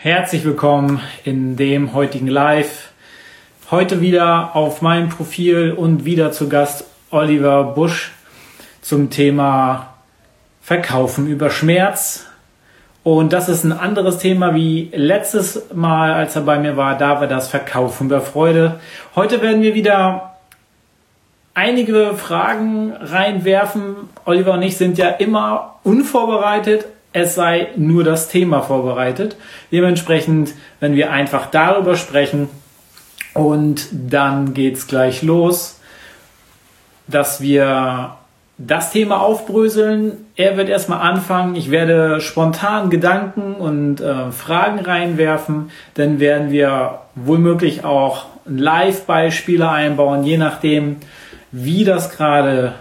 Herzlich willkommen in dem heutigen Live. Heute wieder auf meinem Profil und wieder zu Gast Oliver Busch zum Thema Verkaufen über Schmerz. Und das ist ein anderes Thema wie letztes Mal, als er bei mir war. Da war das Verkaufen über Freude. Heute werden wir wieder einige Fragen reinwerfen. Oliver und ich sind ja immer unvorbereitet, es sei nur das Thema vorbereitet. Dementsprechend, wenn wir einfach darüber sprechen und dann geht's gleich los, dass wir das Thema aufbröseln. Er wird erstmal anfangen. Ich werde spontan Gedanken und äh, Fragen reinwerfen. Dann werden wir womöglich auch Live-Beispiele einbauen, je nachdem, wie das gerade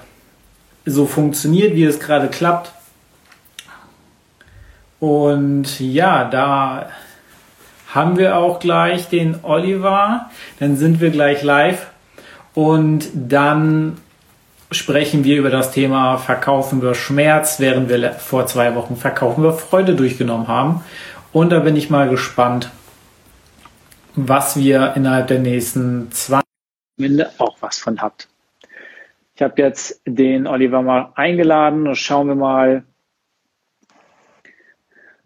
so funktioniert, wie es gerade klappt. Und ja, da haben wir auch gleich den Oliver. Dann sind wir gleich live. Und dann sprechen wir über das Thema Verkaufen wir Schmerz, während wir vor zwei Wochen Verkaufen wir Freude durchgenommen haben. Und da bin ich mal gespannt, was wir innerhalb der nächsten zwei Minuten auch was von habt. Ich habe jetzt den Oliver mal eingeladen und schauen wir mal,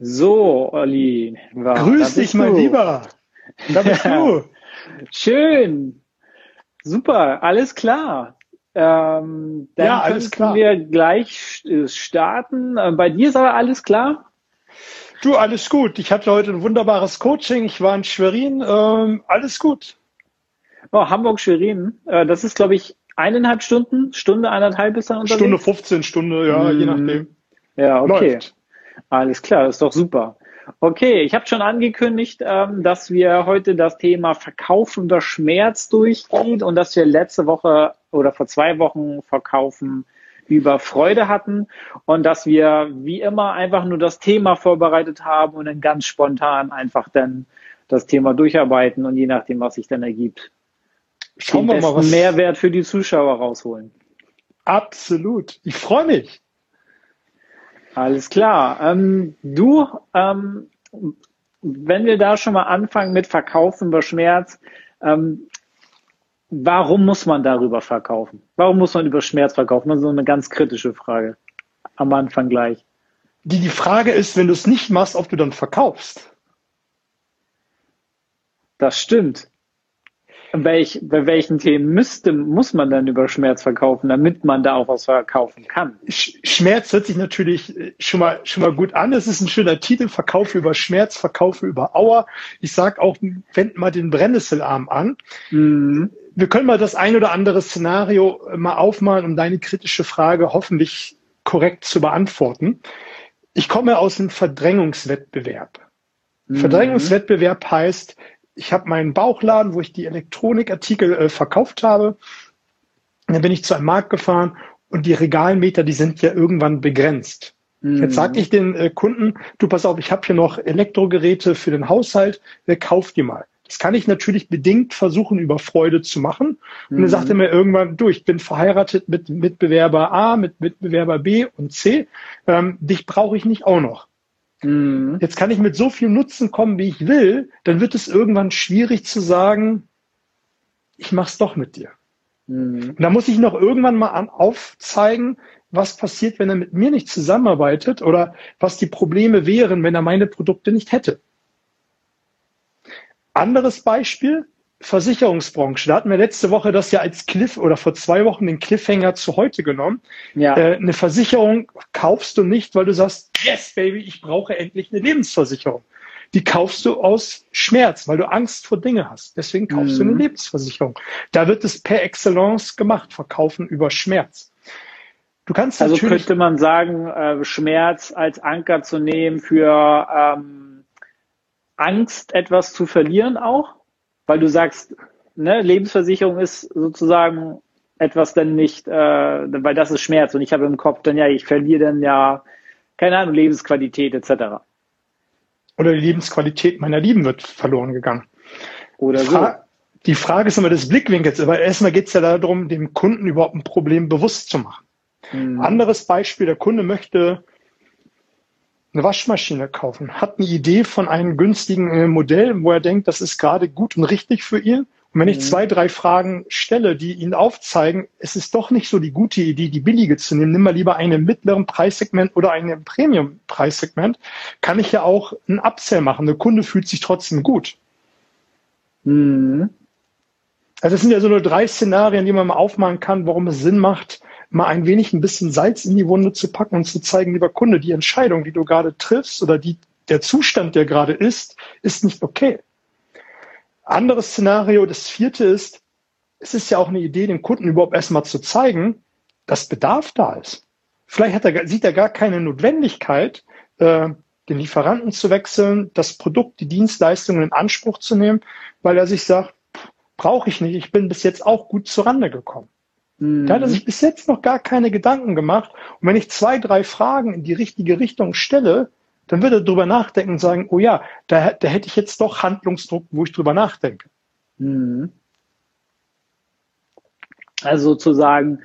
so, Olli. War, Grüß dich, mein Lieber. Da bist du. Schön. Super, alles klar. Ähm, dann ja, alles klar. wir gleich starten. Äh, bei dir ist aber alles klar? Du, alles gut. Ich hatte heute ein wunderbares Coaching. Ich war in Schwerin. Ähm, alles gut. Oh, Hamburg-Schwerin. Äh, das ist, glaube ich, eineinhalb Stunden, Stunde, eineinhalb ist er unterwegs? Stunde 15, Stunde, ja, hm. je nachdem. Ja, okay. Läuft. Alles klar, ist doch super. Okay, ich habe schon angekündigt, ähm, dass wir heute das Thema Verkaufender Schmerz durchgehen und dass wir letzte Woche oder vor zwei Wochen Verkaufen über Freude hatten und dass wir wie immer einfach nur das Thema vorbereitet haben und dann ganz spontan einfach dann das Thema durcharbeiten und je nachdem, was sich dann ergibt, Schauen den wir mal, was Mehrwert für die Zuschauer rausholen. Absolut. Ich freue mich. Alles klar. Ähm, du, ähm, wenn wir da schon mal anfangen mit Verkaufen über Schmerz, ähm, warum muss man darüber verkaufen? Warum muss man über Schmerz verkaufen? Das ist so eine ganz kritische Frage. Am Anfang gleich. Die, die Frage ist, wenn du es nicht machst, ob du dann verkaufst. Das stimmt. Welch, bei welchen Themen müsste, muss man dann über Schmerz verkaufen, damit man da auch was verkaufen kann? Schmerz hört sich natürlich äh, schon mal, schon mal gut an. Es ist ein schöner Titel, Verkaufe über Schmerz, Verkaufe über Auer. Ich sag auch, wend mal den Brennnesselarm an. Mhm. Wir können mal das ein oder andere Szenario äh, mal aufmalen, um deine kritische Frage hoffentlich korrekt zu beantworten. Ich komme aus einem Verdrängungswettbewerb. Mhm. Verdrängungswettbewerb heißt, ich habe meinen Bauchladen, wo ich die Elektronikartikel äh, verkauft habe. Und dann bin ich zu einem Markt gefahren und die Regalmeter, die sind ja irgendwann begrenzt. Mhm. Jetzt sage ich den äh, Kunden, du pass auf, ich habe hier noch Elektrogeräte für den Haushalt, wer kauft die mal? Das kann ich natürlich bedingt versuchen, über Freude zu machen. Und mhm. dann sagt er mir irgendwann, du, ich bin verheiratet mit Mitbewerber A, mit Mitbewerber B und C. Ähm, dich brauche ich nicht auch noch. Mhm. Jetzt kann ich mit so viel Nutzen kommen, wie ich will, dann wird es irgendwann schwierig zu sagen, ich mach's doch mit dir. Mhm. Und da muss ich noch irgendwann mal an, aufzeigen, was passiert, wenn er mit mir nicht zusammenarbeitet oder was die Probleme wären, wenn er meine Produkte nicht hätte. Anderes Beispiel, Versicherungsbranche. Da hatten wir letzte Woche das ja als Cliff oder vor zwei Wochen den Cliffhanger zu heute genommen. Ja. Äh, eine Versicherung kaufst du nicht, weil du sagst, yes, baby, ich brauche endlich eine Lebensversicherung. Die kaufst du aus Schmerz, weil du Angst vor Dinge hast. Deswegen kaufst mhm. du eine mhm. Lebensversicherung. Da wird es per Excellence gemacht, verkaufen über Schmerz. Du kannst also könnte man sagen, äh, Schmerz als Anker zu nehmen für ähm, Angst, etwas zu verlieren auch? Weil du sagst, ne, Lebensversicherung ist sozusagen etwas dann nicht, äh, weil das ist Schmerz und ich habe im Kopf dann ja, ich verliere dann ja, keine Ahnung, Lebensqualität etc. Oder die Lebensqualität meiner Lieben wird verloren gegangen. Oder Fra so. Die Frage ist immer des Blickwinkels, aber erstmal geht es ja darum, dem Kunden überhaupt ein Problem bewusst zu machen. Mhm. Anderes Beispiel, der Kunde möchte eine Waschmaschine kaufen, hat eine Idee von einem günstigen äh, Modell, wo er denkt, das ist gerade gut und richtig für ihn. Und wenn ich mhm. zwei, drei Fragen stelle, die ihn aufzeigen, es ist doch nicht so die gute Idee, die billige zu nehmen, nimm mal lieber einen im mittleren Preissegment oder einen im Premium-Preissegment, kann ich ja auch einen Upsell machen. Der Kunde fühlt sich trotzdem gut. Mhm. Also es sind ja so nur drei Szenarien, die man mal aufmachen kann, warum es Sinn macht, mal ein wenig ein bisschen Salz in die Wunde zu packen und zu zeigen, lieber Kunde, die Entscheidung, die du gerade triffst oder die, der Zustand, der gerade ist, ist nicht okay. Anderes Szenario, das vierte ist, es ist ja auch eine Idee, dem Kunden überhaupt erstmal zu zeigen, dass Bedarf da ist. Vielleicht er, sieht er gar keine Notwendigkeit, äh, den Lieferanten zu wechseln, das Produkt, die Dienstleistungen in Anspruch zu nehmen, weil er sich sagt, brauche ich nicht, ich bin bis jetzt auch gut zurande gekommen. Mhm. Da hat er sich bis jetzt noch gar keine Gedanken gemacht. Und wenn ich zwei, drei Fragen in die richtige Richtung stelle, dann wird er drüber nachdenken und sagen, oh ja, da, da hätte ich jetzt doch Handlungsdruck, wo ich drüber nachdenke. Mhm. Also sozusagen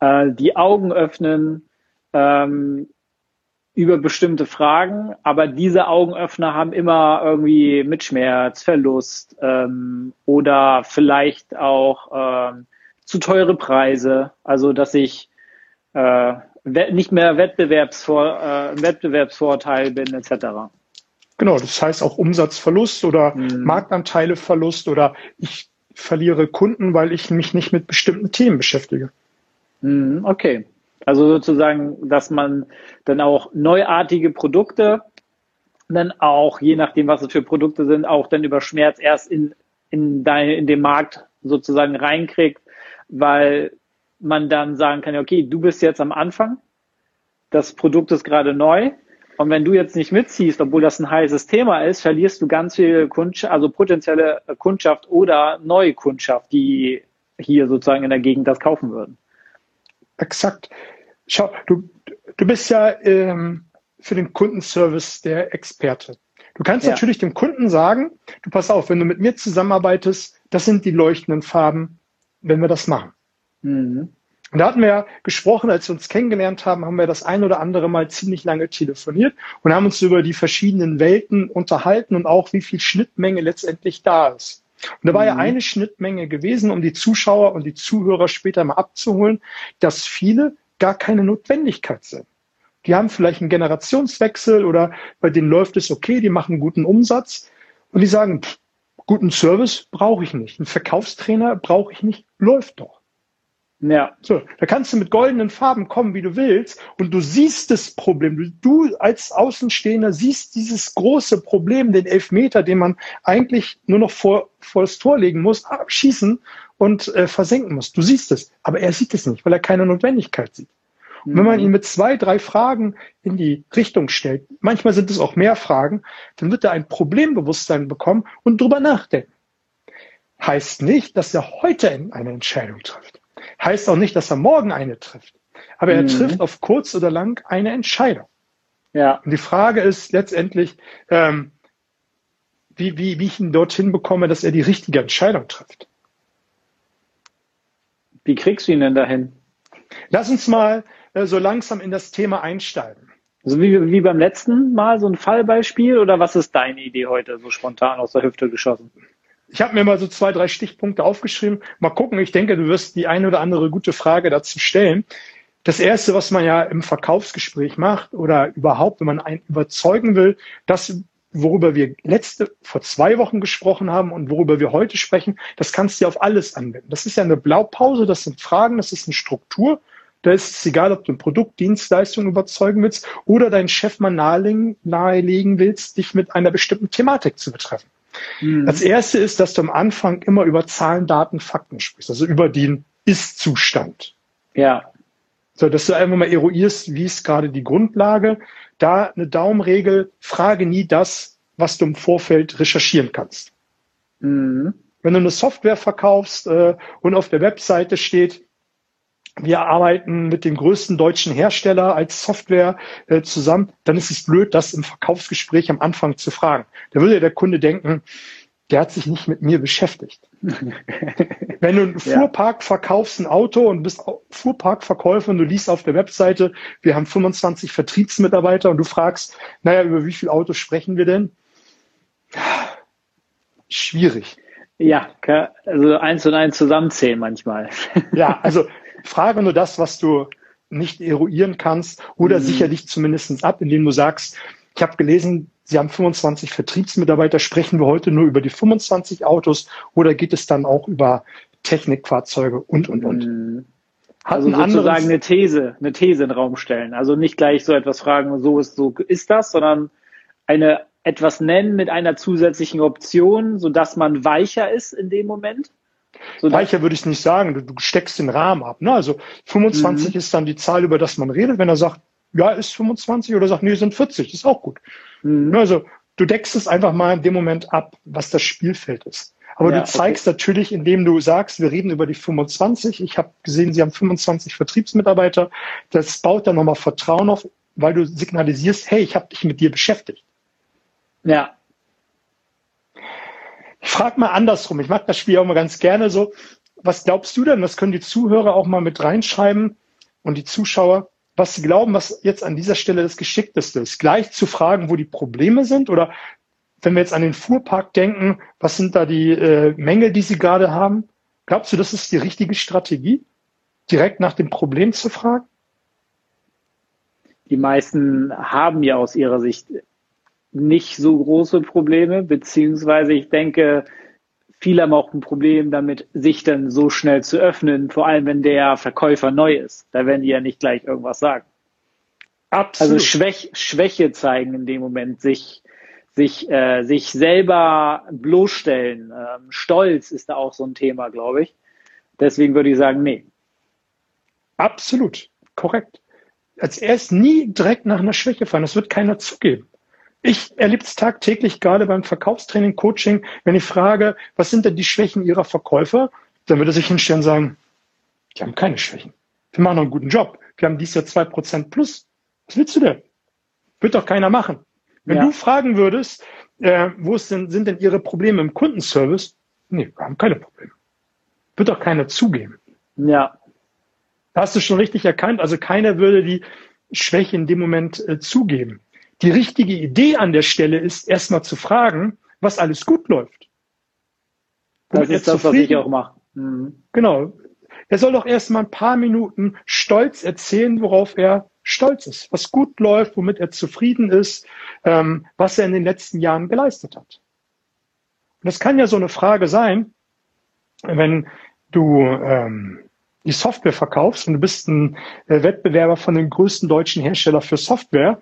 äh, die Augen öffnen ähm, über bestimmte Fragen, aber diese Augenöffner haben immer irgendwie mit Schmerz, Verlust ähm, oder vielleicht auch ähm, zu teure Preise, also dass ich äh, nicht mehr Wettbewerbsvor, äh, Wettbewerbsvorteil bin etc. Genau, das heißt auch Umsatzverlust oder mhm. Marktanteileverlust oder ich verliere Kunden, weil ich mich nicht mit bestimmten Themen beschäftige. Mhm, okay. Also sozusagen, dass man dann auch neuartige Produkte dann auch, je nachdem, was es für Produkte sind, auch dann über Schmerz erst in, in, dein, in den Markt sozusagen reinkriegt, weil man dann sagen kann, okay, du bist jetzt am Anfang, das Produkt ist gerade neu und wenn du jetzt nicht mitziehst, obwohl das ein heißes Thema ist, verlierst du ganz viel Kundschaft, also potenzielle Kundschaft oder neue Kundschaft, die hier sozusagen in der Gegend das kaufen würden. Exakt. Schau, du, du bist ja ähm, für den Kundenservice der Experte. Du kannst ja. natürlich dem Kunden sagen, du pass auf, wenn du mit mir zusammenarbeitest, das sind die leuchtenden Farben, wenn wir das machen. Mhm. Und da hatten wir ja gesprochen, als wir uns kennengelernt haben, haben wir das ein oder andere Mal ziemlich lange telefoniert und haben uns über die verschiedenen Welten unterhalten und auch wie viel Schnittmenge letztendlich da ist. Und da war mhm. ja eine Schnittmenge gewesen, um die Zuschauer und die Zuhörer später mal abzuholen, dass viele gar keine Notwendigkeit sind. Die haben vielleicht einen Generationswechsel oder bei denen läuft es okay, die machen guten Umsatz und die sagen, pff, guten Service brauche ich nicht, einen Verkaufstrainer brauche ich nicht, läuft doch. Ja. So, da kannst du mit goldenen Farben kommen, wie du willst, und du siehst das Problem. Du, als Außenstehender siehst dieses große Problem, den Elfmeter, den man eigentlich nur noch vor, vor das Tor legen muss, abschießen und äh, versenken muss. Du siehst es, aber er sieht es nicht, weil er keine Notwendigkeit sieht. Und wenn man mhm. ihn mit zwei, drei Fragen in die Richtung stellt, manchmal sind es auch mehr Fragen, dann wird er ein Problembewusstsein bekommen und drüber nachdenken. Heißt nicht, dass er heute eine Entscheidung trifft. Heißt auch nicht, dass er morgen eine trifft. Aber er mhm. trifft auf kurz oder lang eine Entscheidung. Ja. Und die Frage ist letztendlich, ähm, wie, wie, wie ich ihn dorthin bekomme, dass er die richtige Entscheidung trifft. Wie kriegst du ihn denn dahin? Lass uns mal so langsam in das Thema einsteigen. Also wie, wie beim letzten Mal so ein Fallbeispiel oder was ist deine Idee heute so spontan aus der Hüfte geschossen? Ich habe mir mal so zwei, drei Stichpunkte aufgeschrieben. Mal gucken, ich denke, du wirst die eine oder andere gute Frage dazu stellen. Das erste, was man ja im Verkaufsgespräch macht oder überhaupt, wenn man einen überzeugen will, das, worüber wir letzte, vor zwei Wochen gesprochen haben und worüber wir heute sprechen, das kannst du ja auf alles anwenden. Das ist ja eine Blaupause, das sind Fragen, das ist eine Struktur. Da ist es egal, ob du ein Produkt, Dienstleistung überzeugen willst oder deinen Chef mal nahelegen, nahelegen willst, dich mit einer bestimmten Thematik zu betreffen. Mhm. Das erste ist, dass du am Anfang immer über Zahlen, Daten, Fakten sprichst, also über den Ist-Zustand. Ja. So, dass du einfach mal eruierst, wie ist gerade die Grundlage. Da eine Daumenregel, frage nie das, was du im Vorfeld recherchieren kannst. Mhm. Wenn du eine Software verkaufst äh, und auf der Webseite steht, wir arbeiten mit dem größten deutschen Hersteller als Software äh, zusammen, dann ist es blöd, das im Verkaufsgespräch am Anfang zu fragen. Da würde der Kunde denken, der hat sich nicht mit mir beschäftigt. Wenn du einen Fuhrpark verkaufst, ein Auto und bist Fuhrparkverkäufer und du liest auf der Webseite, wir haben 25 Vertriebsmitarbeiter und du fragst, naja, über wie viele Autos sprechen wir denn? Schwierig. Ja, also eins und eins zusammenzählen manchmal. Ja, also frage nur das, was du nicht eruieren kannst oder mhm. sicherlich zumindest ab, indem du sagst, ich habe gelesen, Sie haben 25 Vertriebsmitarbeiter. Sprechen wir heute nur über die 25 Autos oder geht es dann auch über Technikfahrzeuge und, und, und? Mhm. Hat also sozusagen eine These, eine These in den Raum stellen. Also nicht gleich so etwas fragen, so ist, so ist das, sondern eine etwas nennen mit einer zusätzlichen Option, sodass man weicher ist in dem Moment. Weicher würde ich nicht sagen. Du, du, steckst den Rahmen ab. Ne? Also 25 mhm. ist dann die Zahl, über das man redet. Wenn er sagt, ja, ist 25 oder sagt, nee, sind 40, ist auch gut. Mhm. Also du deckst es einfach mal in dem Moment ab, was das Spielfeld ist. Aber ja, du zeigst okay. natürlich, indem du sagst, wir reden über die 25. Ich habe gesehen, Sie haben 25 Vertriebsmitarbeiter. Das baut dann nochmal Vertrauen auf, weil du signalisierst, hey, ich habe dich mit dir beschäftigt. Ja. Ich frage mal andersrum. Ich mache das Spiel auch mal ganz gerne so. Was glaubst du denn? Das können die Zuhörer auch mal mit reinschreiben und die Zuschauer was Sie glauben, was jetzt an dieser Stelle das Geschickteste ist. Gleich zu fragen, wo die Probleme sind oder wenn wir jetzt an den Fuhrpark denken, was sind da die äh, Mängel, die Sie gerade haben? Glaubst du, das ist die richtige Strategie, direkt nach dem Problem zu fragen? Die meisten haben ja aus ihrer Sicht nicht so große Probleme, beziehungsweise ich denke, viele haben auch ein Problem damit, sich dann so schnell zu öffnen, vor allem wenn der Verkäufer neu ist. Da werden die ja nicht gleich irgendwas sagen. Absolut. Also Schwäch, Schwäche zeigen in dem Moment, sich, sich, äh, sich selber bloßstellen. Ähm, Stolz ist da auch so ein Thema, glaube ich. Deswegen würde ich sagen, nee. Absolut, korrekt. Als erst nie direkt nach einer Schwäche fallen. Das wird keiner zugeben. Ich erlebe es tagtäglich, gerade beim Verkaufstraining, Coaching, wenn ich frage, was sind denn die Schwächen Ihrer Verkäufer, dann würde sich hinstellen und sagen, die haben keine Schwächen. Wir machen einen guten Job. Wir haben dieses Jahr zwei Prozent plus. Was willst du denn? Wird doch keiner machen. Wenn ja. du fragen würdest, äh, wo denn, sind denn Ihre Probleme im Kundenservice? Nee, wir haben keine Probleme. Wird doch keiner zugeben. Ja. Da hast du schon richtig erkannt. Also keiner würde die Schwäche in dem Moment äh, zugeben. Die richtige Idee an der Stelle ist, erstmal zu fragen, was alles gut läuft. Das ist das, was ich auch mache. Mhm. Genau. Er soll doch erstmal ein paar Minuten stolz erzählen, worauf er stolz ist, was gut läuft, womit er zufrieden ist, ähm, was er in den letzten Jahren geleistet hat. Und das kann ja so eine Frage sein, wenn du ähm, die Software verkaufst und du bist ein äh, Wettbewerber von dem größten deutschen Hersteller für Software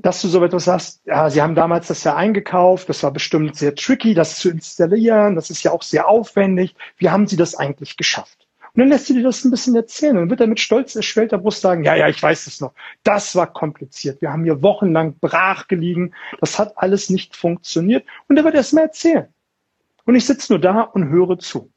dass du so etwas sagst, ja, sie haben damals das ja eingekauft, das war bestimmt sehr tricky, das zu installieren, das ist ja auch sehr aufwendig. Wie haben sie das eigentlich geschafft? Und dann lässt sie dir das ein bisschen erzählen. Und dann wird er mit stolz erschwellter Brust sagen, ja, ja, ich weiß es noch. Das war kompliziert. Wir haben hier wochenlang brach gelegen. Das hat alles nicht funktioniert. Und er wird erst mal erzählen. Und ich sitze nur da und höre zu.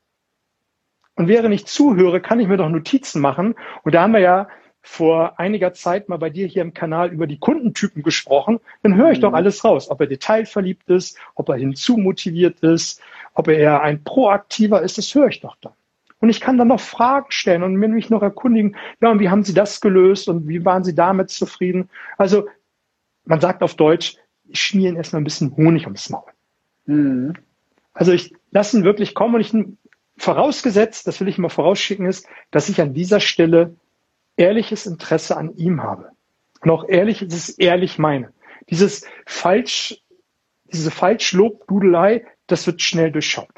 Und während ich zuhöre, kann ich mir doch Notizen machen. Und da haben wir ja vor einiger Zeit mal bei dir hier im Kanal über die Kundentypen gesprochen, dann höre ich mhm. doch alles raus. Ob er detailverliebt ist, ob er hinzumotiviert ist, ob er eher ein proaktiver ist, das höre ich doch dann. Und ich kann dann noch Fragen stellen und mir mich noch erkundigen, ja, und wie haben Sie das gelöst und wie waren Sie damit zufrieden? Also, man sagt auf Deutsch, ich schmieren erstmal ein bisschen Honig ums Maul. Mhm. Also ich lasse ihn wirklich kommen und ich vorausgesetzt, das will ich mal vorausschicken, ist, dass ich an dieser Stelle ehrliches Interesse an ihm habe. Und auch ehrlich, es ist ehrlich meine. Dieses falsch, diese Falschlobdudelei, das wird schnell durchschaut.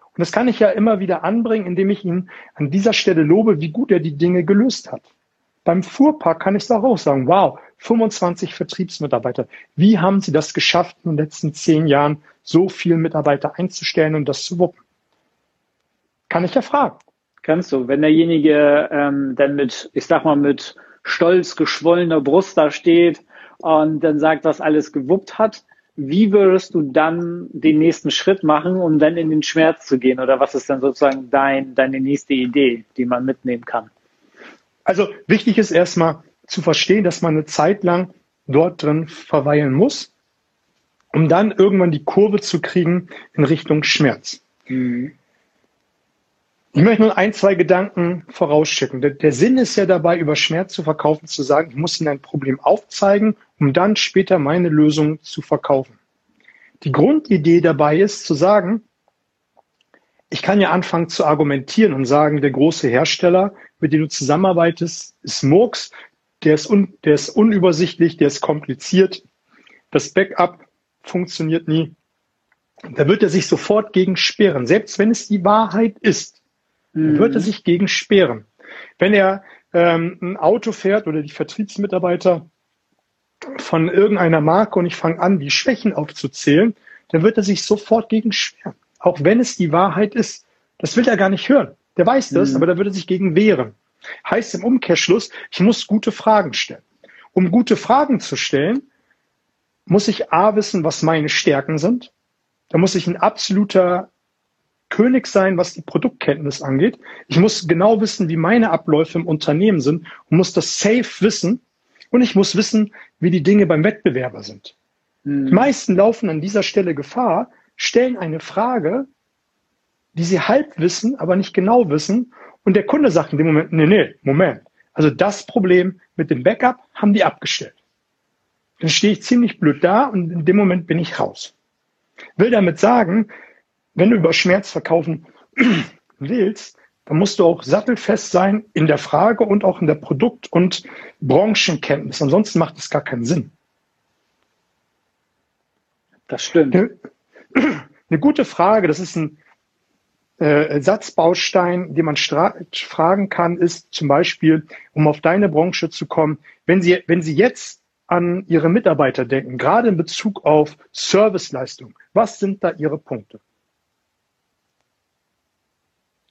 Und das kann ich ja immer wieder anbringen, indem ich ihn an dieser Stelle lobe, wie gut er die Dinge gelöst hat. Beim Fuhrpark kann ich es auch sagen, wow, 25 Vertriebsmitarbeiter. Wie haben Sie das geschafft, in den letzten zehn Jahren so viele Mitarbeiter einzustellen und das zu wuppen? Kann ich ja fragen. Kannst du, wenn derjenige ähm, dann mit, ich sag mal, mit stolz geschwollener Brust da steht und dann sagt, was alles gewuppt hat, wie würdest du dann den nächsten Schritt machen, um dann in den Schmerz zu gehen? Oder was ist dann sozusagen dein, deine nächste Idee, die man mitnehmen kann? Also wichtig ist erstmal zu verstehen, dass man eine Zeit lang dort drin verweilen muss. um dann irgendwann die Kurve zu kriegen in Richtung Schmerz. Mhm. Ich möchte nur ein, zwei Gedanken vorausschicken. Der, der, Sinn ist ja dabei, über Schmerz zu verkaufen, zu sagen, ich muss Ihnen ein Problem aufzeigen, um dann später meine Lösung zu verkaufen. Die Grundidee dabei ist zu sagen, ich kann ja anfangen zu argumentieren und sagen, der große Hersteller, mit dem du zusammenarbeitest, ist Murks, der ist, un, der ist unübersichtlich, der ist kompliziert, das Backup funktioniert nie. Da wird er sich sofort gegen sperren, selbst wenn es die Wahrheit ist. Mhm. wird er sich gegen sperren. Wenn er ähm, ein Auto fährt oder die Vertriebsmitarbeiter von irgendeiner Marke und ich fange an, die Schwächen aufzuzählen, dann wird er sich sofort gegen sperren. Auch wenn es die Wahrheit ist. Das will er gar nicht hören. Der weiß das, mhm. aber da würde er sich gegen wehren. Heißt im Umkehrschluss, ich muss gute Fragen stellen. Um gute Fragen zu stellen, muss ich A wissen, was meine Stärken sind. Da muss ich ein absoluter König sein, was die Produktkenntnis angeht. Ich muss genau wissen, wie meine Abläufe im Unternehmen sind und muss das safe wissen. Und ich muss wissen, wie die Dinge beim Wettbewerber sind. Mhm. Die meisten laufen an dieser Stelle Gefahr, stellen eine Frage, die sie halb wissen, aber nicht genau wissen. Und der Kunde sagt in dem Moment, nee, nee, Moment. Also das Problem mit dem Backup haben die abgestellt. Dann stehe ich ziemlich blöd da und in dem Moment bin ich raus. Will damit sagen, wenn du über Schmerz verkaufen willst, dann musst du auch sattelfest sein in der Frage und auch in der Produkt- und Branchenkenntnis. Ansonsten macht es gar keinen Sinn. Das stimmt. Eine, eine gute Frage, das ist ein äh, Satzbaustein, den man fragen kann, ist zum Beispiel, um auf deine Branche zu kommen, wenn Sie, wenn Sie jetzt an Ihre Mitarbeiter denken, gerade in Bezug auf Serviceleistung, was sind da Ihre Punkte?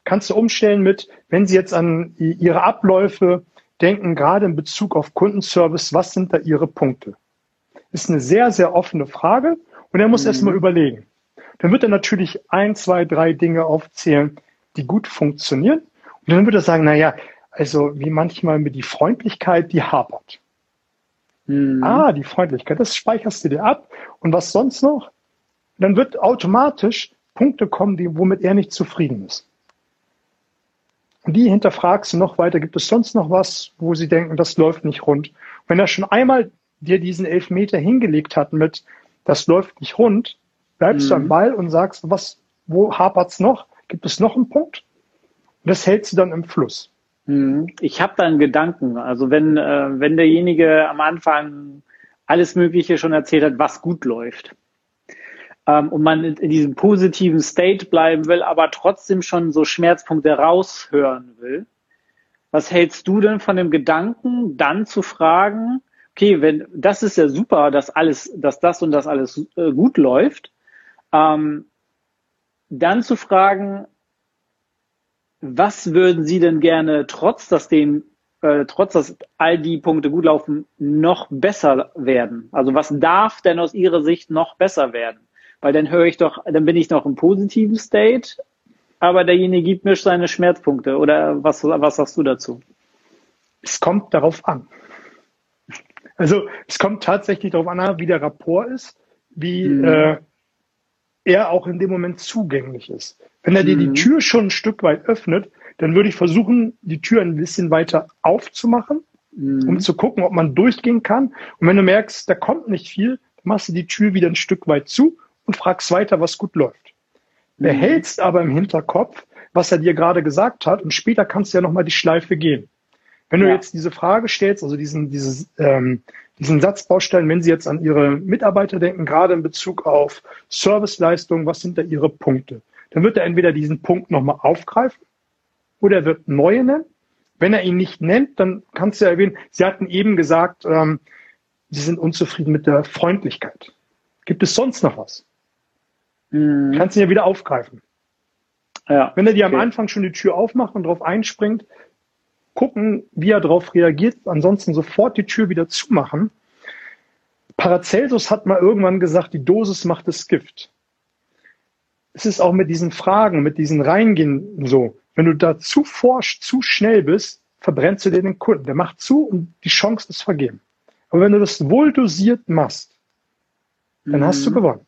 Kannst du umstellen mit, wenn Sie jetzt an Ihre Abläufe denken, gerade in Bezug auf Kundenservice, was sind da Ihre Punkte? Ist eine sehr, sehr offene Frage und er muss mhm. erstmal überlegen. Dann wird er natürlich ein, zwei, drei Dinge aufzählen, die gut funktionieren. Und dann wird er sagen, na ja, also wie manchmal mit die Freundlichkeit, die hapert. Mhm. Ah, die Freundlichkeit, das speicherst du dir ab. Und was sonst noch? Dann wird automatisch Punkte kommen, die, womit er nicht zufrieden ist. Und die hinterfragst du noch weiter, gibt es sonst noch was, wo sie denken, das läuft nicht rund? wenn er schon einmal dir diesen Elfmeter hingelegt hat mit, das läuft nicht rund, bleibst mhm. du am mhm. Ball und sagst, was, wo hapert's noch? Gibt es noch einen Punkt? Und das hältst du dann im Fluss. Mhm. Ich habe da einen Gedanken. Also wenn, äh, wenn derjenige am Anfang alles Mögliche schon erzählt hat, was gut läuft, ähm, und man in, diesem positiven State bleiben will, aber trotzdem schon so Schmerzpunkte raushören will. Was hältst du denn von dem Gedanken, dann zu fragen, okay, wenn das ist ja super, dass alles, dass das und das alles äh, gut läuft, ähm, dann zu fragen, was würden Sie denn gerne, trotz dass den, äh, trotz dass all die Punkte gut laufen, noch besser werden? Also was darf denn aus Ihrer Sicht noch besser werden? Weil dann höre ich doch, dann bin ich noch im positiven State, aber derjenige gibt mir seine Schmerzpunkte. Oder was, was sagst du dazu? Es kommt darauf an. Also es kommt tatsächlich darauf an, wie der Rapport ist, wie mhm. äh, er auch in dem Moment zugänglich ist. Wenn er dir die mhm. Tür schon ein Stück weit öffnet, dann würde ich versuchen, die Tür ein bisschen weiter aufzumachen, mhm. um zu gucken, ob man durchgehen kann. Und wenn du merkst, da kommt nicht viel, dann machst du die Tür wieder ein Stück weit zu und fragst weiter, was gut läuft. Behältst aber im Hinterkopf, was er dir gerade gesagt hat und später kannst du ja nochmal die Schleife gehen. Wenn du ja. jetzt diese Frage stellst, also diesen, dieses, ähm, diesen Satzbaustein, wenn Sie jetzt an Ihre Mitarbeiter denken, gerade in Bezug auf Serviceleistung, was sind da Ihre Punkte? Dann wird er entweder diesen Punkt nochmal aufgreifen oder er wird neue nennen. Wenn er ihn nicht nennt, dann kannst du ja erwähnen, Sie hatten eben gesagt, ähm, Sie sind unzufrieden mit der Freundlichkeit. Gibt es sonst noch was? Mhm. Kannst ihn ja wieder aufgreifen. Ja, Wenn er dir okay. am Anfang schon die Tür aufmacht und drauf einspringt, gucken, wie er darauf reagiert, ansonsten sofort die Tür wieder zumachen. Paracelsus hat mal irgendwann gesagt, die Dosis macht das Gift. Es ist auch mit diesen Fragen, mit diesen Reingehen so. Wenn du da zu forsch, zu schnell bist, verbrennst du dir den Kunden. Der macht zu und die Chance ist vergeben. Aber wenn du das wohl dosiert machst, dann mhm. hast du mhm. gewonnen.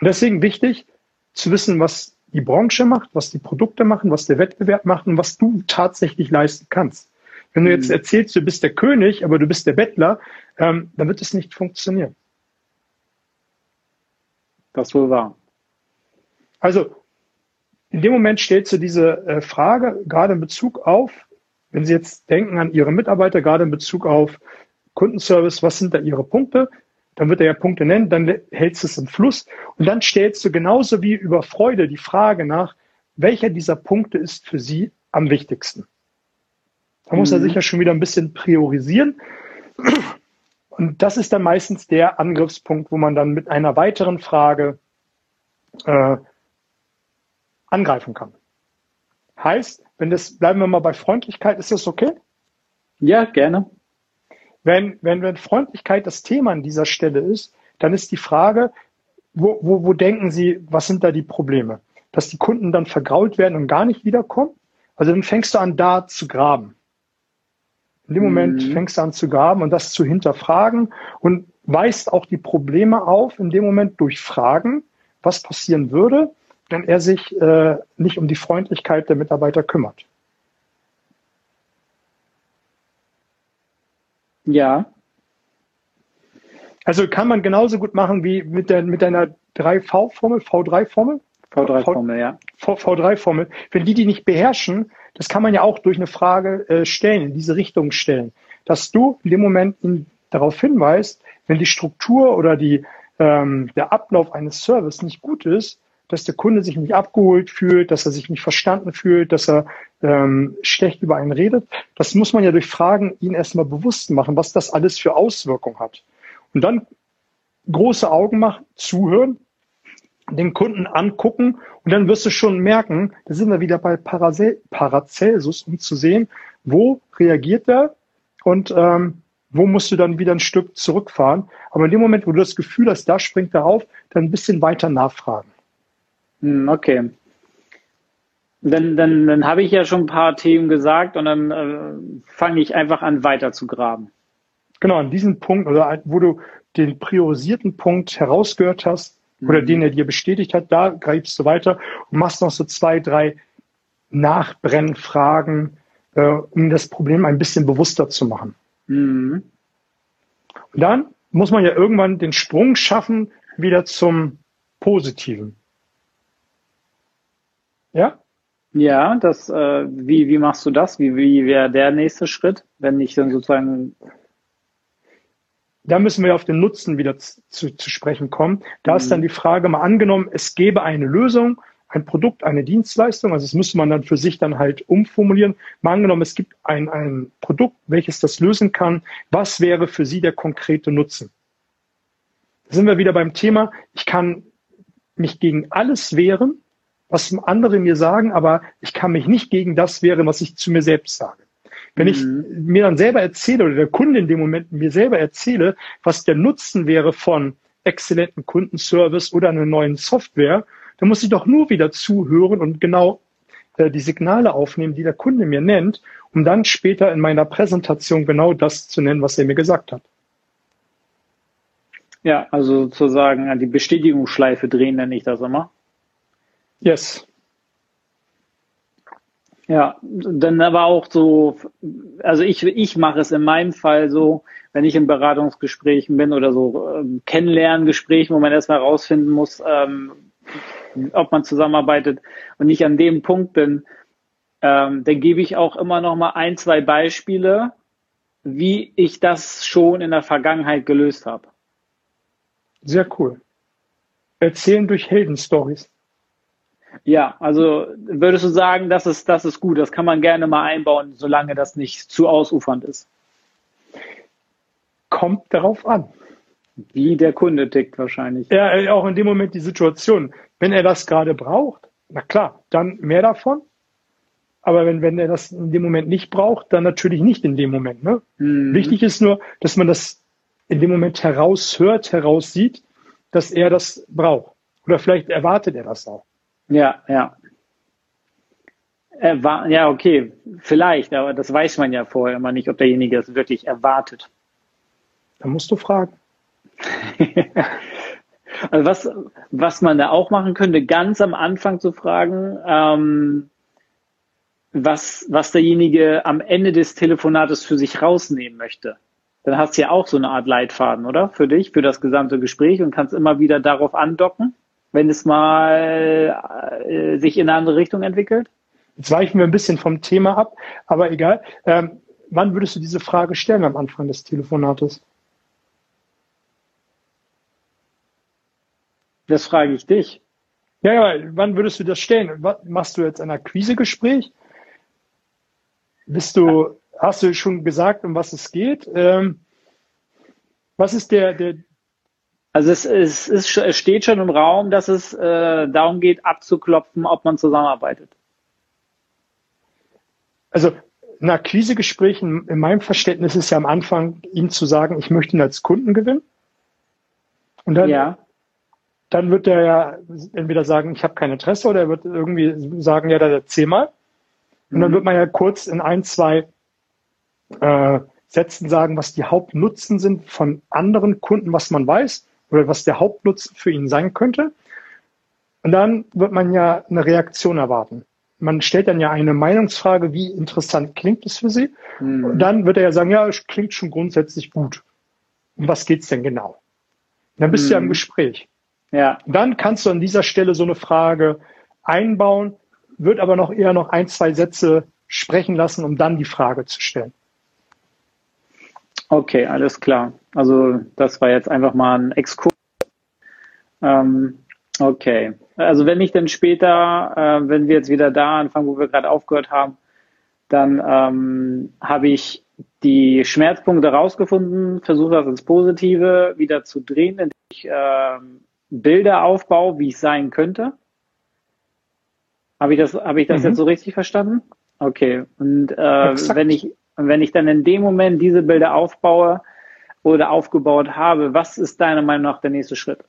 Und deswegen wichtig zu wissen, was die Branche macht, was die Produkte machen, was der Wettbewerb macht und was du tatsächlich leisten kannst. Wenn du jetzt mhm. erzählst, du bist der König, aber du bist der Bettler, ähm, dann wird es nicht funktionieren. Das wohl wahr. Also in dem Moment stellst du diese äh, Frage gerade in Bezug auf, wenn Sie jetzt denken an Ihre Mitarbeiter, gerade in Bezug auf Kundenservice, was sind da Ihre Punkte? Dann wird er ja Punkte nennen, dann hältst du es im Fluss und dann stellst du genauso wie über Freude die Frage nach, welcher dieser Punkte ist für Sie am wichtigsten? Da muss mhm. er sicher schon wieder ein bisschen priorisieren. Und das ist dann meistens der Angriffspunkt, wo man dann mit einer weiteren Frage äh, angreifen kann. Heißt, wenn das, bleiben wir mal bei Freundlichkeit, ist das okay? Ja, gerne. Wenn, wenn, wenn Freundlichkeit das Thema an dieser Stelle ist, dann ist die Frage, wo, wo, wo denken Sie, was sind da die Probleme? Dass die Kunden dann vergrault werden und gar nicht wiederkommen? Also dann fängst du an, da zu graben. In dem Moment mhm. fängst du an zu graben und das zu hinterfragen und weist auch die Probleme auf, in dem Moment durch Fragen, was passieren würde, wenn er sich äh, nicht um die Freundlichkeit der Mitarbeiter kümmert. Ja. Also kann man genauso gut machen wie mit, der, mit deiner 3V-Formel, V3-Formel. V3-Formel, ja. V3-Formel. Wenn die die nicht beherrschen, das kann man ja auch durch eine Frage äh, stellen, in diese Richtung stellen. Dass du in dem Moment ihn darauf hinweist, wenn die Struktur oder die, ähm, der Ablauf eines Service nicht gut ist, dass der Kunde sich nicht abgeholt fühlt, dass er sich nicht verstanden fühlt, dass er ähm, schlecht über einen redet. Das muss man ja durch Fragen ihn erstmal bewusst machen, was das alles für Auswirkungen hat. Und dann große Augen machen, zuhören, den Kunden angucken und dann wirst du schon merken, da sind wir wieder bei Paracelsus, um zu sehen, wo reagiert er und ähm, wo musst du dann wieder ein Stück zurückfahren. Aber in dem Moment, wo du das Gefühl hast, da springt er auf, dann ein bisschen weiter nachfragen. Hm, okay. Dann, dann, dann habe ich ja schon ein paar Themen gesagt und dann äh, fange ich einfach an, weiter zu graben. Genau, an diesem Punkt, oder wo du den priorisierten Punkt herausgehört hast mhm. oder den er dir bestätigt hat, da greifst du weiter und machst noch so zwei, drei Nachbrennfragen, äh, um das Problem ein bisschen bewusster zu machen. Mhm. Und dann muss man ja irgendwann den Sprung schaffen, wieder zum Positiven. Ja? Ja, das, äh, wie, wie machst du das? Wie, wie wäre der nächste Schritt, wenn ich dann sozusagen. Da müssen wir auf den Nutzen wieder zu, zu sprechen kommen. Da mhm. ist dann die Frage mal angenommen, es gäbe eine Lösung, ein Produkt, eine Dienstleistung, also das müsste man dann für sich dann halt umformulieren. Mal angenommen, es gibt ein, ein Produkt, welches das lösen kann. Was wäre für Sie der konkrete Nutzen? Da sind wir wieder beim Thema, ich kann mich gegen alles wehren, was andere mir sagen, aber ich kann mich nicht gegen das wehren, was ich zu mir selbst sage. Wenn mhm. ich mir dann selber erzähle oder der Kunde in dem Moment mir selber erzähle, was der Nutzen wäre von exzellenten Kundenservice oder einer neuen Software, dann muss ich doch nur wieder zuhören und genau äh, die Signale aufnehmen, die der Kunde mir nennt, um dann später in meiner Präsentation genau das zu nennen, was er mir gesagt hat. Ja, also sozusagen die Bestätigungsschleife drehen nenne ich das immer. Yes. Ja, dann aber auch so, also ich, ich mache es in meinem Fall so, wenn ich in Beratungsgesprächen bin oder so ähm, Kennenlerngesprächen, wo man erstmal herausfinden muss, ähm, ob man zusammenarbeitet und ich an dem Punkt bin, ähm, dann gebe ich auch immer noch mal ein, zwei Beispiele, wie ich das schon in der Vergangenheit gelöst habe. Sehr cool. Erzählen durch Heldenstories. Ja, also würdest du sagen, das ist, das ist gut, das kann man gerne mal einbauen, solange das nicht zu ausufernd ist. Kommt darauf an. Wie der Kunde tickt wahrscheinlich. Ja, auch in dem Moment die Situation. Wenn er das gerade braucht, na klar, dann mehr davon. Aber wenn, wenn er das in dem Moment nicht braucht, dann natürlich nicht in dem Moment. Ne? Mhm. Wichtig ist nur, dass man das in dem Moment heraushört, heraussieht, dass er das braucht. Oder vielleicht erwartet er das auch. Ja, ja. Äh, war, ja, okay, vielleicht, aber das weiß man ja vorher immer nicht, ob derjenige es wirklich erwartet. Da musst du fragen. Also was, was man da auch machen könnte, ganz am Anfang zu fragen, ähm, was, was derjenige am Ende des Telefonates für sich rausnehmen möchte. Dann hast du ja auch so eine Art Leitfaden, oder? Für dich, für das gesamte Gespräch und kannst immer wieder darauf andocken, wenn es mal äh, sich in eine andere Richtung entwickelt. Jetzt weichen wir ein bisschen vom Thema ab, aber egal. Ähm, wann würdest du diese Frage stellen am Anfang des Telefonates? Das frage ich dich. Ja, ja, wann würdest du das stellen? Machst du jetzt ein Akquisegespräch? Bist du, hast du schon gesagt, um was es geht? Ähm, was ist der, der also es, es, ist, es steht schon im Raum, dass es äh, darum geht, abzuklopfen, ob man zusammenarbeitet. Also ein Akquisegespräch in, in meinem Verständnis ist ja am Anfang, ihm zu sagen, ich möchte ihn als Kunden gewinnen. Und dann, ja dann wird er ja entweder sagen, ich habe kein Interesse, oder er wird irgendwie sagen, ja, dann erzähl mal. Und dann mhm. wird man ja kurz in ein, zwei äh, Sätzen sagen, was die Hauptnutzen sind von anderen Kunden, was man weiß, oder was der Hauptnutzen für ihn sein könnte. Und dann wird man ja eine Reaktion erwarten. Man stellt dann ja eine Meinungsfrage, wie interessant klingt es für Sie? Mhm. Und dann wird er ja sagen, ja, es klingt schon grundsätzlich gut. Um was geht's denn genau? Und dann bist mhm. du ja im mhm. Gespräch. Ja. Dann kannst du an dieser Stelle so eine Frage einbauen, wird aber noch eher noch ein, zwei Sätze sprechen lassen, um dann die Frage zu stellen. Okay, alles klar. Also das war jetzt einfach mal ein Exkurs. Ähm, okay. Also wenn ich dann später, äh, wenn wir jetzt wieder da anfangen, wo wir gerade aufgehört haben, dann ähm, habe ich die Schmerzpunkte rausgefunden, versuche das ins Positive wieder zu drehen, indem ich ähm, Bilder aufbaue, wie es sein könnte. Habe ich das, habe ich das mhm. jetzt so richtig verstanden? Okay. Und äh, wenn ich, wenn ich dann in dem Moment diese Bilder aufbaue oder aufgebaut habe, was ist deiner Meinung nach der nächste Schritt?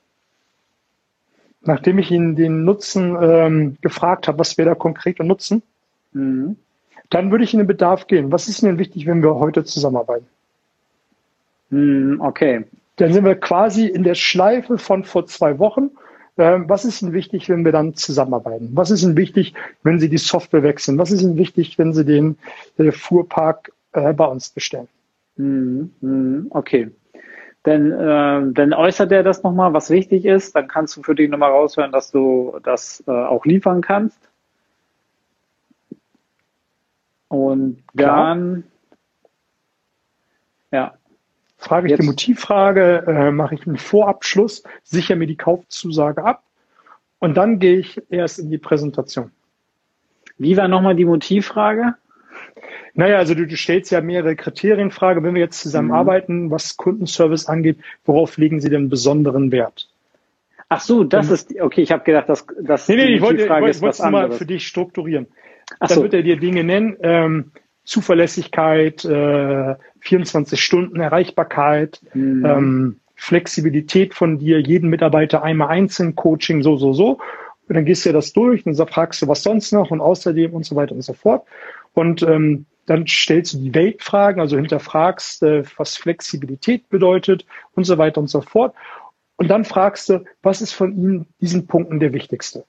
Nachdem ich Ihnen den Nutzen ähm, gefragt habe, was wäre der konkrete Nutzen, mhm. dann würde ich in den Bedarf gehen. Was ist Ihnen wichtig, wenn wir heute zusammenarbeiten? Mhm, okay. Dann sind wir quasi in der Schleife von vor zwei Wochen. Ähm, was ist Ihnen wichtig, wenn wir dann zusammenarbeiten? Was ist Ihnen wichtig, wenn Sie die Software wechseln? Was ist Ihnen wichtig, wenn Sie den äh, Fuhrpark äh, bei uns bestellen? Mhm, mhm, okay. Dann, äh, dann äußert er das nochmal, was wichtig ist. Dann kannst du für dich nochmal raushören, dass du das äh, auch liefern kannst. Und dann, Klar. ja, Frage ich Jetzt. die Motivfrage, äh, mache ich einen Vorabschluss, sichere mir die Kaufzusage ab und dann gehe ich erst in die Präsentation. Wie war nochmal die Motivfrage? Naja, also du, du stellst ja mehrere Kriterienfrage. Wenn wir jetzt zusammenarbeiten, mhm. was Kundenservice angeht, worauf legen Sie denn besonderen Wert? Ach so, das um, ist, okay, ich habe gedacht, dass das nee, nee, die ich wollte, ich wollte, es mal für dich strukturieren. Ach Dann so. wird er dir Dinge nennen, ähm, Zuverlässigkeit, äh, 24 Stunden Erreichbarkeit, mhm. ähm, Flexibilität von dir, jeden Mitarbeiter einmal einzeln, Coaching, so, so, so. Und dann gehst du ja das durch und fragst du, was sonst noch und außerdem und so weiter und so fort. Und ähm, dann stellst du die Weltfragen, also hinterfragst, äh, was Flexibilität bedeutet und so weiter und so fort. Und dann fragst du, was ist von ihnen diesen Punkten der wichtigste?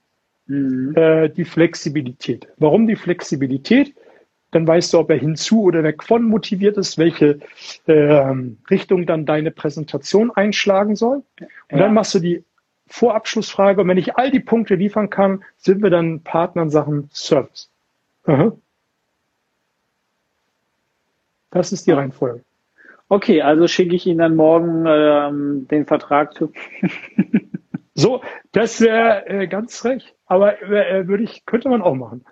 Mhm. Äh, die Flexibilität. Warum die Flexibilität? Dann weißt du, ob er hinzu oder weg von motiviert ist, welche äh, Richtung dann deine Präsentation einschlagen soll. Und ja. dann machst du die Vorabschlussfrage. Und wenn ich all die Punkte liefern kann, sind wir dann Partner in Sachen Service. Aha. Das ist die Reihenfolge. Okay, also schicke ich Ihnen dann morgen ähm, den Vertrag zu. so, das wäre äh, ganz recht. Aber äh, würde ich, könnte man auch machen.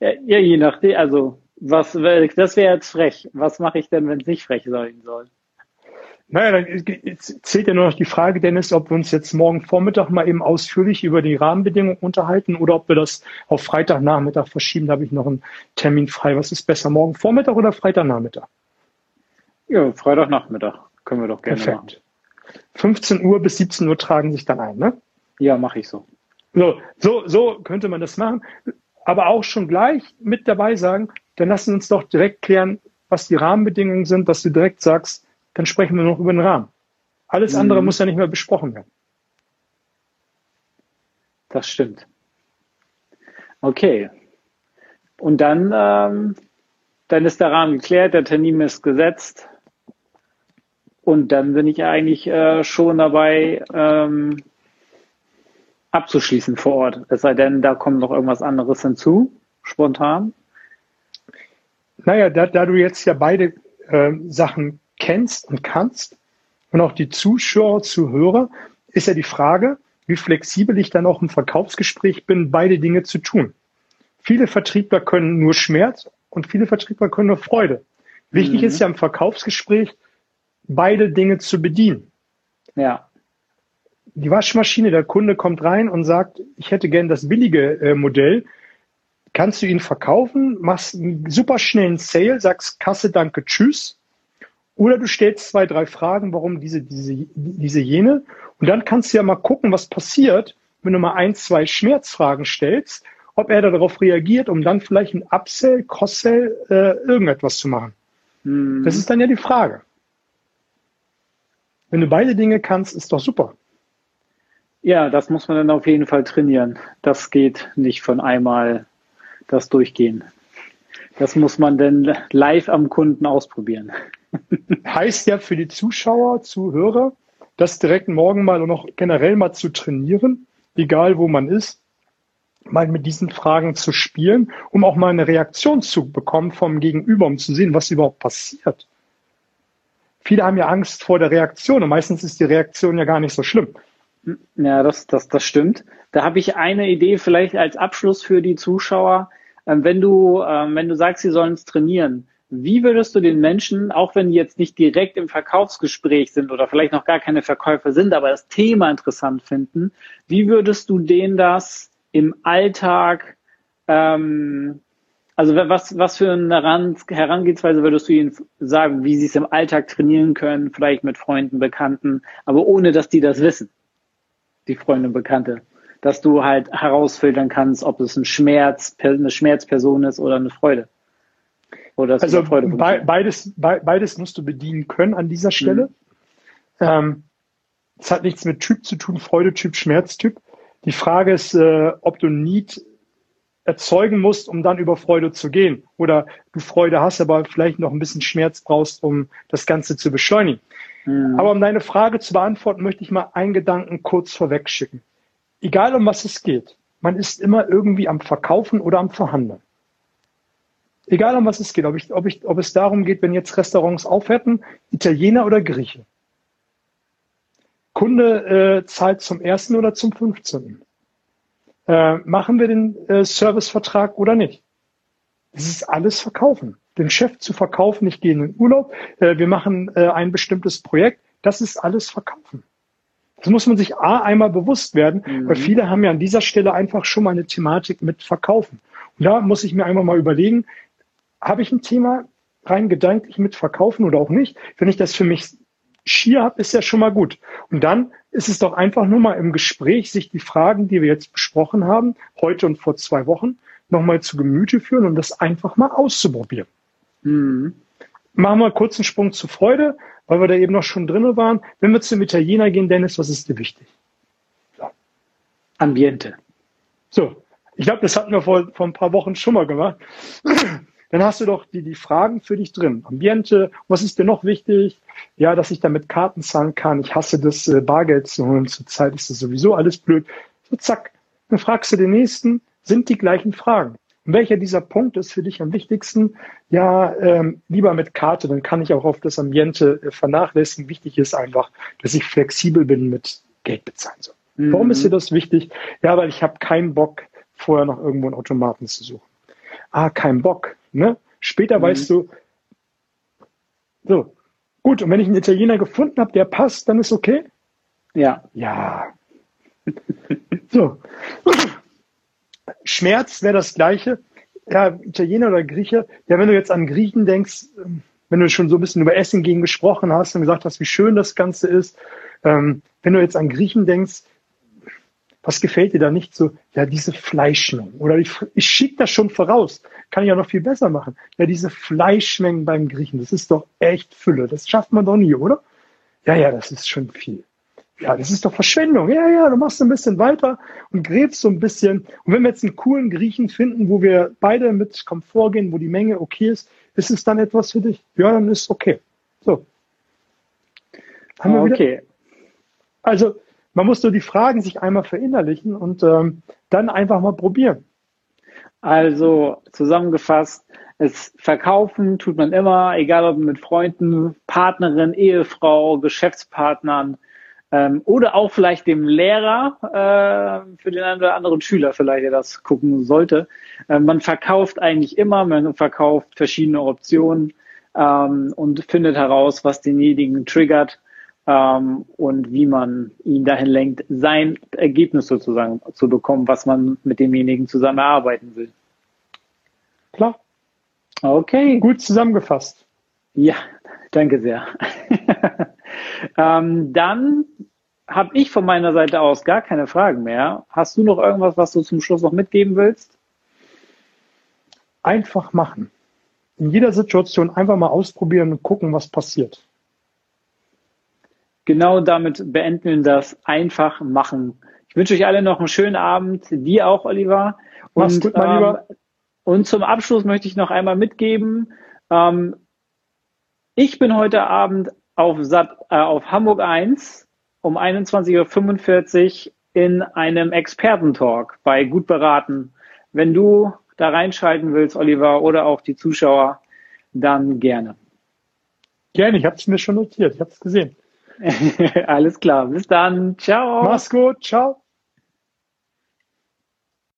Ja, je nachdem, also was das wäre jetzt frech. Was mache ich denn, wenn es nicht frech sein soll? Naja, dann zählt ja nur noch die Frage, Dennis, ob wir uns jetzt morgen Vormittag mal eben ausführlich über die Rahmenbedingungen unterhalten oder ob wir das auf Freitagnachmittag verschieben. Da habe ich noch einen Termin frei. Was ist besser, morgen Vormittag oder Freitagnachmittag? Ja, Freitagnachmittag können wir doch gerne Perfekt. machen. 15 Uhr bis 17 Uhr tragen sich dann ein, ne? Ja, mache ich so. So, so, so könnte man das machen aber auch schon gleich mit dabei sagen, dann lassen uns doch direkt klären, was die Rahmenbedingungen sind, dass du direkt sagst, dann sprechen wir noch über den Rahmen. Alles andere mhm. muss ja nicht mehr besprochen werden. Das stimmt. Okay. Und dann, ähm, dann ist der Rahmen geklärt, der Termin ist gesetzt. Und dann bin ich eigentlich äh, schon dabei, ähm, abzuschließen vor Ort. Es sei denn, da kommt noch irgendwas anderes hinzu, spontan. Naja, da, da du jetzt ja beide äh, Sachen kennst und kannst und auch die Zuschauer, Zuhörer, ist ja die Frage, wie flexibel ich dann auch im Verkaufsgespräch bin, beide Dinge zu tun. Viele Vertriebler können nur Schmerz und viele Vertriebler können nur Freude. Wichtig mhm. ist ja im Verkaufsgespräch, beide Dinge zu bedienen. Ja die Waschmaschine, der Kunde kommt rein und sagt, ich hätte gern das billige äh, Modell. Kannst du ihn verkaufen, machst einen super schnellen Sale, sagst Kasse, danke, tschüss. Oder du stellst zwei, drei Fragen, warum diese, diese, diese, jene. Und dann kannst du ja mal gucken, was passiert, wenn du mal ein, zwei Schmerzfragen stellst, ob er darauf reagiert, um dann vielleicht ein Upsell, Cross-Sell, äh, irgendetwas zu machen. Hm. Das ist dann ja die Frage. Wenn du beide Dinge kannst, ist doch super. Ja, das muss man dann auf jeden Fall trainieren. Das geht nicht von einmal das Durchgehen. Das muss man dann live am Kunden ausprobieren. Heißt ja für die Zuschauer, Zuhörer, das direkt morgen mal und noch generell mal zu trainieren, egal wo man ist, mal mit diesen Fragen zu spielen, um auch mal eine Reaktion zu bekommen vom Gegenüber, um zu sehen, was überhaupt passiert. Viele haben ja Angst vor der Reaktion und meistens ist die Reaktion ja gar nicht so schlimm. Ja, das, das, das stimmt. Da habe ich eine Idee vielleicht als Abschluss für die Zuschauer. Ähm, wenn du, ähm, wenn du sagst, sie sollen es trainieren, wie würdest du den Menschen, auch wenn die jetzt nicht direkt im Verkaufsgespräch sind oder vielleicht noch gar keine Verkäufer sind, aber das Thema interessant finden, wie würdest du denen das im Alltag, ähm, also was, was für eine Herangehensweise würdest du ihnen sagen, wie sie es im Alltag trainieren können, vielleicht mit Freunden, Bekannten, aber ohne dass die das wissen? die Freunde und Bekannte, dass du halt herausfiltern kannst, ob es ein Schmerz, eine Schmerzperson ist oder eine Freude. Oder also Freude be beides, be beides musst du bedienen können an dieser Stelle. Mhm. Ähm, es hat nichts mit Typ zu tun, Freudetyp, Schmerztyp. Die Frage ist, äh, ob du Need erzeugen musst, um dann über Freude zu gehen. Oder du Freude hast, aber vielleicht noch ein bisschen Schmerz brauchst, um das Ganze zu beschleunigen. Mhm. Aber um deine Frage zu beantworten, möchte ich mal einen Gedanken kurz vorweg schicken. Egal um was es geht, man ist immer irgendwie am Verkaufen oder am Verhandeln. Egal um was es geht, ob, ich, ob, ich, ob es darum geht, wenn jetzt Restaurants aufhätten, Italiener oder Grieche. Kunde äh, zahlt zum ersten oder zum 15. Äh, machen wir den äh, Servicevertrag oder nicht? Das ist alles Verkaufen den Chef zu verkaufen, ich gehe in den Urlaub, äh, wir machen äh, ein bestimmtes Projekt, das ist alles Verkaufen. Das muss man sich A einmal bewusst werden, mhm. weil viele haben ja an dieser Stelle einfach schon mal eine Thematik mit Verkaufen. Und da muss ich mir einfach mal überlegen, habe ich ein Thema rein gedanklich mit Verkaufen oder auch nicht? Wenn ich das für mich schier habe, ist ja schon mal gut. Und dann ist es doch einfach nur mal im Gespräch, sich die Fragen, die wir jetzt besprochen haben, heute und vor zwei Wochen, nochmal zu Gemüte führen und das einfach mal auszuprobieren. Mhm. Machen wir kurz einen Sprung zur Freude, weil wir da eben noch schon drin waren. Wenn wir zum Italiener gehen, Dennis, was ist dir wichtig? So. Ambiente. So, ich glaube, das hatten wir vor, vor ein paar Wochen schon mal gemacht. Dann hast du doch die, die Fragen für dich drin. Ambiente, was ist dir noch wichtig? Ja, dass ich damit Karten zahlen kann. Ich hasse das, äh, Bargeld zu holen. Zurzeit ist das sowieso alles blöd. So, zack. Dann fragst du den nächsten, sind die gleichen Fragen. Und welcher dieser Punkte ist für dich am wichtigsten? Ja, ähm, lieber mit Karte, dann kann ich auch auf das Ambiente äh, vernachlässigen. Wichtig ist einfach, dass ich flexibel bin mit Geld bezahlen. So. Mhm. Warum ist dir das wichtig? Ja, weil ich habe keinen Bock, vorher noch irgendwo einen Automaten zu suchen. Ah, kein Bock. Ne? Später mhm. weißt du, so, gut, und wenn ich einen Italiener gefunden habe, der passt, dann ist okay? Ja. Ja. so. Schmerz wäre das Gleiche. Ja, Italiener oder Grieche. Ja, wenn du jetzt an Griechen denkst, ähm, wenn du schon so ein bisschen über Essen gegen gesprochen hast und gesagt hast, wie schön das Ganze ist, ähm, wenn du jetzt an Griechen denkst, was gefällt dir da nicht so? Ja, diese Fleischmengen. Oder ich, ich schicke das schon voraus. Kann ich ja noch viel besser machen. Ja, diese Fleischmengen beim Griechen, das ist doch echt Fülle. Das schafft man doch nie, oder? Ja, ja, das ist schon viel. Ja, das ist doch Verschwendung. Ja, ja, du machst ein bisschen weiter und gräbst so ein bisschen. Und wenn wir jetzt einen coolen Griechen finden, wo wir beide mit Komfort gehen, wo die Menge okay ist, ist es dann etwas für dich? Ja, dann ist okay. So. Haben wir okay. Wieder? Also, man muss nur die Fragen sich einmal verinnerlichen und ähm, dann einfach mal probieren. Also zusammengefasst, es verkaufen tut man immer, egal ob mit Freunden, Partnerin, Ehefrau, Geschäftspartnern ähm, oder auch vielleicht dem Lehrer äh, für den einen oder anderen Schüler vielleicht, der das gucken sollte. Äh, man verkauft eigentlich immer, man verkauft verschiedene Optionen ähm, und findet heraus, was denjenigen triggert ähm, und wie man ihn dahin lenkt, sein Ergebnis sozusagen zu bekommen, was man mit demjenigen zusammen erarbeiten will. Klar. Okay. Gut zusammengefasst. Ja, danke sehr. ähm, dann habe ich von meiner Seite aus gar keine Fragen mehr. Hast du noch irgendwas, was du zum Schluss noch mitgeben willst? Einfach machen. In jeder Situation einfach mal ausprobieren und gucken, was passiert genau damit beenden wir das einfach machen. Ich wünsche euch alle noch einen schönen Abend, dir auch, Oliver. Und, gut, mein ähm, Lieber. und zum Abschluss möchte ich noch einmal mitgeben, ähm, ich bin heute Abend auf, Sat, äh, auf Hamburg 1 um 21.45 Uhr in einem Expertentalk bei Gut beraten. Wenn du da reinschalten willst, Oliver, oder auch die Zuschauer, dann gerne. Gerne, ich habe es mir schon notiert, ich habe es gesehen. Alles klar, bis dann. Ciao. Mach's gut, ciao.